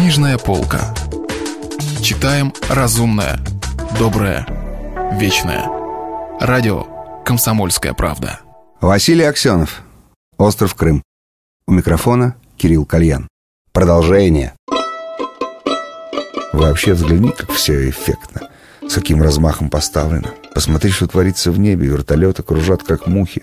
Книжная полка. Читаем разумное, доброе, вечное. Радио «Комсомольская правда». Василий Аксенов. Остров Крым. У микрофона Кирилл Кальян. Продолжение. Вообще взгляни, как все эффектно. С каким размахом поставлено. Посмотри, что творится в небе. Вертолеты кружат, как мухи.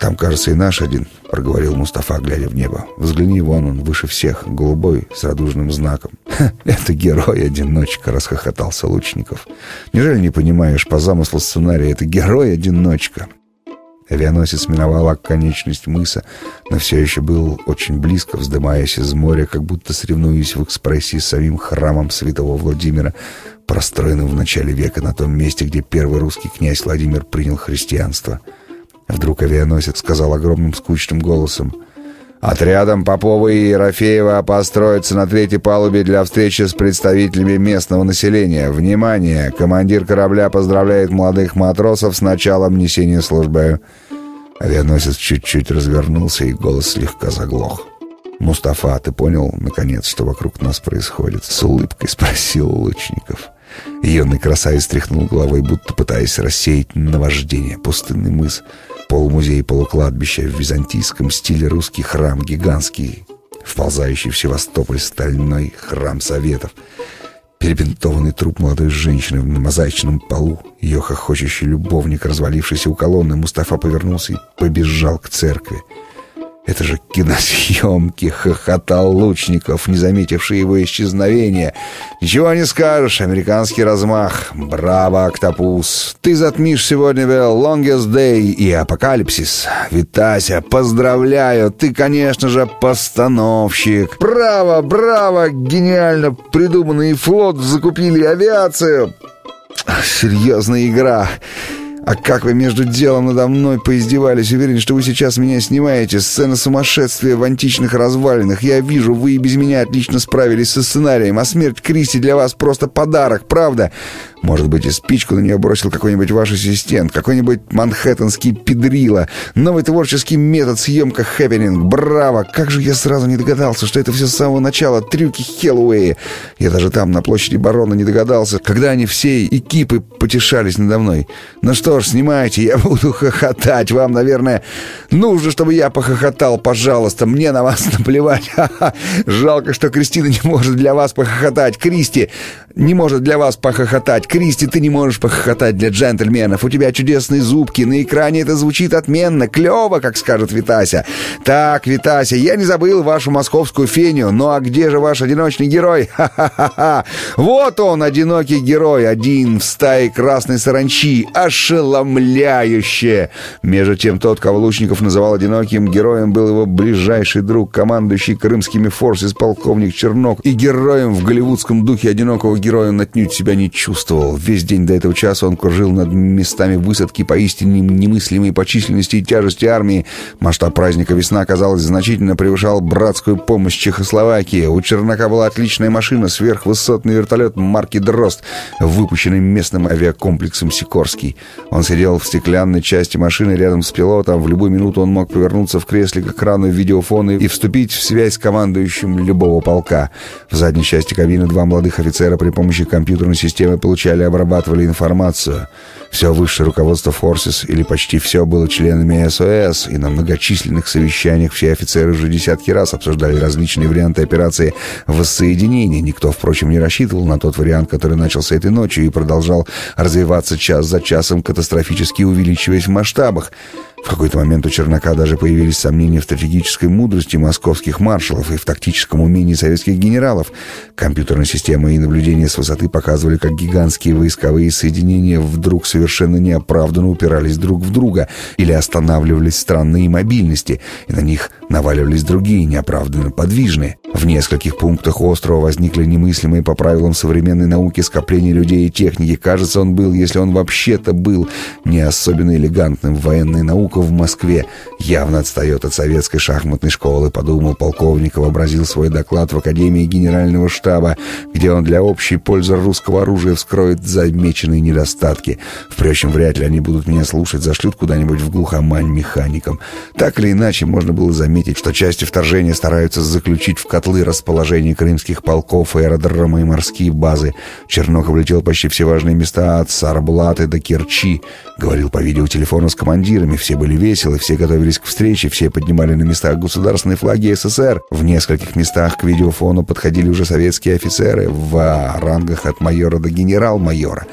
Там, кажется, и наш один, проговорил Мустафа, глядя в небо. Взгляни, вон он, выше всех, голубой, с радужным знаком. Ха, это герой-одиночка, расхохотался Лучников. Неужели не понимаешь, по замыслу сценария, это герой-одиночка? Авианосец миновал оконечность мыса, но все еще был очень близко, вздымаясь из моря, как будто соревнуясь в экспрессе с самим храмом святого Владимира, простроенным в начале века на том месте, где первый русский князь Владимир принял христианство. Вдруг авианосец сказал огромным скучным голосом — Отрядом Попова и Ерофеева построиться на третьей палубе для встречи с представителями местного населения. Внимание! Командир корабля поздравляет молодых матросов с началом несения службы. Авианосец чуть-чуть развернулся, и голос слегка заглох. «Мустафа, ты понял, наконец, что вокруг нас происходит?» С улыбкой спросил Лучников. Юный красавец тряхнул головой, будто пытаясь рассеять наваждение. Пустынный мыс — полумузей полукладбища в византийском стиле русский храм гигантский, вползающий в Севастополь стальной храм Советов, перебинтованный труп молодой женщины на мозаичном полу, ее хохочущий любовник, развалившийся у колонны, Мустафа повернулся и побежал к церкви. Это же киносъемки, хохотал Лучников, не заметивший его исчезновения. Ничего не скажешь, американский размах. Браво, Октопус. Ты затмишь сегодня The Longest Day и Апокалипсис. Витася, поздравляю, ты, конечно же, постановщик. Браво, браво, гениально придуманный флот закупили авиацию. Серьезная игра. А как вы между делом надо мной поиздевались? Уверен, что вы сейчас меня снимаете. Сцена сумасшествия в античных развалинах. Я вижу, вы и без меня отлично справились со сценарием. А смерть Кристи для вас просто подарок, правда? Может быть, и спичку на нее бросил какой-нибудь ваш ассистент, какой-нибудь манхэттенский педрила. Новый творческий метод съемка-хэппенинг. Браво! Как же я сразу не догадался, что это все с самого начала трюки Хеллоуэя. Я даже там, на площади Барона, не догадался, когда они всей экипой потешались надо мной. Ну что ж, снимайте, я буду хохотать. Вам, наверное, нужно, чтобы я похохотал, пожалуйста. Мне на вас наплевать. Жалко, что Кристина не может для вас похохотать. Кристи не может для вас похохотать. Кристи, ты не можешь похохотать для джентльменов. У тебя чудесные зубки. На экране это звучит отменно, клево, как скажет Витася. Так, Витася, я не забыл вашу московскую феню. Ну а где же ваш одиночный герой? Ха-ха-ха! Вот он, одинокий герой, один в стае красной саранчи. Ошеломляюще! Между тем, тот, кого Лучников называл одиноким героем, был его ближайший друг, командующий крымскими форсис полковник Чернок. И героем в голливудском духе одинокого героя он отнюдь себя не чувствовал чувствовал. Весь день до этого часа он кружил над местами высадки поистине немыслимой по численности и тяжести армии. Масштаб праздника «Весна», казалось, значительно превышал братскую помощь Чехословакии. У Чернака была отличная машина, сверхвысотный вертолет марки «Дрозд», выпущенный местным авиакомплексом «Сикорский». Он сидел в стеклянной части машины рядом с пилотом. В любую минуту он мог повернуться в кресле к экрану видеофона и вступить в связь с командующим любого полка. В задней части кабины два молодых офицера при помощи компьютерной системы получали и обрабатывали информацию. Все высшее руководство Форсис, или почти все, было членами СОС, и на многочисленных совещаниях все офицеры уже десятки раз обсуждали различные варианты операции воссоединения. Никто, впрочем, не рассчитывал на тот вариант, который начался этой ночью и продолжал развиваться час за часом, катастрофически увеличиваясь в масштабах. В какой-то момент у Чернака даже появились сомнения в стратегической мудрости московских маршалов и в тактическом умении советских генералов. Компьютерная система и наблюдение с высоты показывали, как гигантские войсковые соединения вдруг совершенно неоправданно упирались друг в друга или останавливались странные мобильности, и на них наваливались другие, неоправданно подвижные. В нескольких пунктах острова возникли немыслимые по правилам современной науки скопления людей и техники. Кажется, он был, если он вообще-то был, не особенно элегантным в военной науке, наука в Москве явно отстает от советской шахматной школы, подумал полковник, вообразил свой доклад в Академии Генерального штаба, где он для общей пользы русского оружия вскроет скроет замеченные недостатки. Впрочем, вряд ли они будут меня слушать, зашлют куда-нибудь в глухомань механикам. Так или иначе, можно было заметить, что части вторжения стараются заключить в котлы расположение крымских полков, аэродромы и морские базы. Чернок облетел почти все важные места от Сарблаты до Керчи. Говорил по видеотелефону с командирами, все были веселы, все готовились к встрече, все поднимали на местах государственные флаги СССР. В нескольких местах к видеофону подходили уже советские офицеры в рангах от майора до генерал-майора.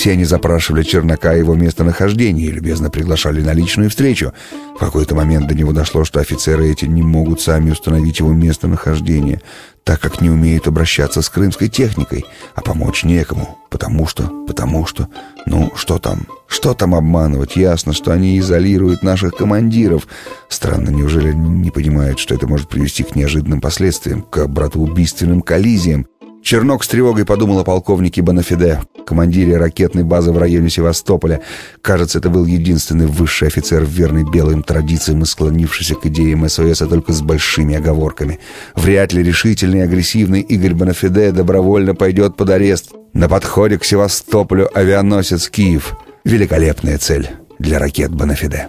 Все они запрашивали Чернока его местонахождение и любезно приглашали на личную встречу. В какой-то момент до него дошло, что офицеры эти не могут сами установить его местонахождение, так как не умеют обращаться с крымской техникой, а помочь некому, потому что, потому что, ну, что там, что там обманывать, ясно, что они изолируют наших командиров. Странно, неужели не понимают, что это может привести к неожиданным последствиям, к братоубийственным коллизиям, Чернок с тревогой подумал о полковнике Бонафиде, командире ракетной базы в районе Севастополя. Кажется, это был единственный высший офицер, верный белым традициям и склонившийся к идеям СОС, а только с большими оговорками. Вряд ли решительный и агрессивный Игорь Бонафиде добровольно пойдет под арест. На подходе к Севастополю авианосец «Киев». Великолепная цель для ракет Бонафиде.